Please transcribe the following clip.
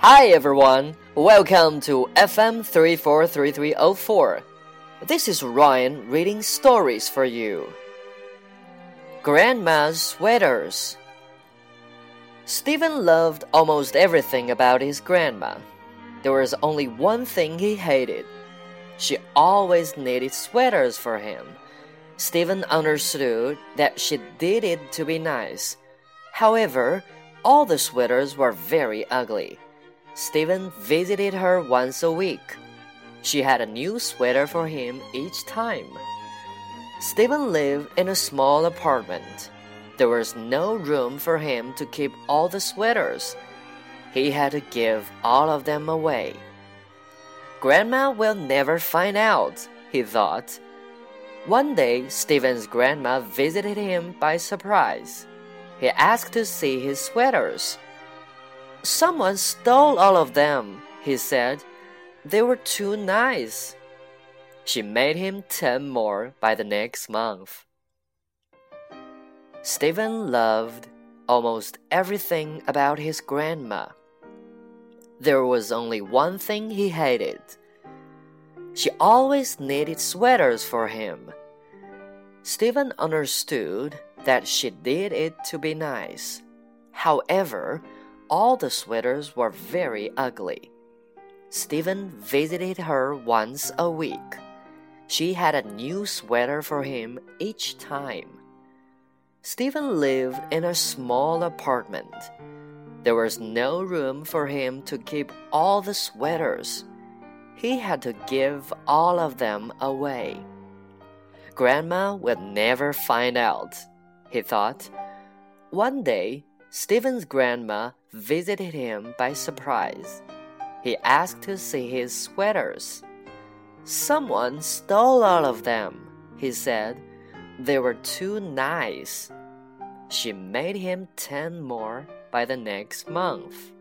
Hi everyone, welcome to FM 343304. This is Ryan reading stories for you. Grandma's Sweaters. Steven loved almost everything about his grandma. There was only one thing he hated. She always knitted sweaters for him. Steven understood that she did it to be nice. However, all the sweaters were very ugly. Steven visited her once a week. She had a new sweater for him each time. Steven lived in a small apartment. There was no room for him to keep all the sweaters. He had to give all of them away. Grandma will never find out, he thought. One day, Steven's grandma visited him by surprise. He asked to see his sweaters. Someone stole all of them, he said. They were too nice. She made him ten more by the next month. Steven loved almost everything about his grandma. There was only one thing he hated. She always knitted sweaters for him. Steven understood that she did it to be nice. However, all the sweaters were very ugly. Steven visited her once a week. She had a new sweater for him each time. Steven lived in a small apartment. There was no room for him to keep all the sweaters. He had to give all of them away. Grandma would never find out, he thought. One day, Steven's grandma visited him by surprise. He asked to see his sweaters. Someone stole all of them, he said. They were too nice. She made him ten more by the next month.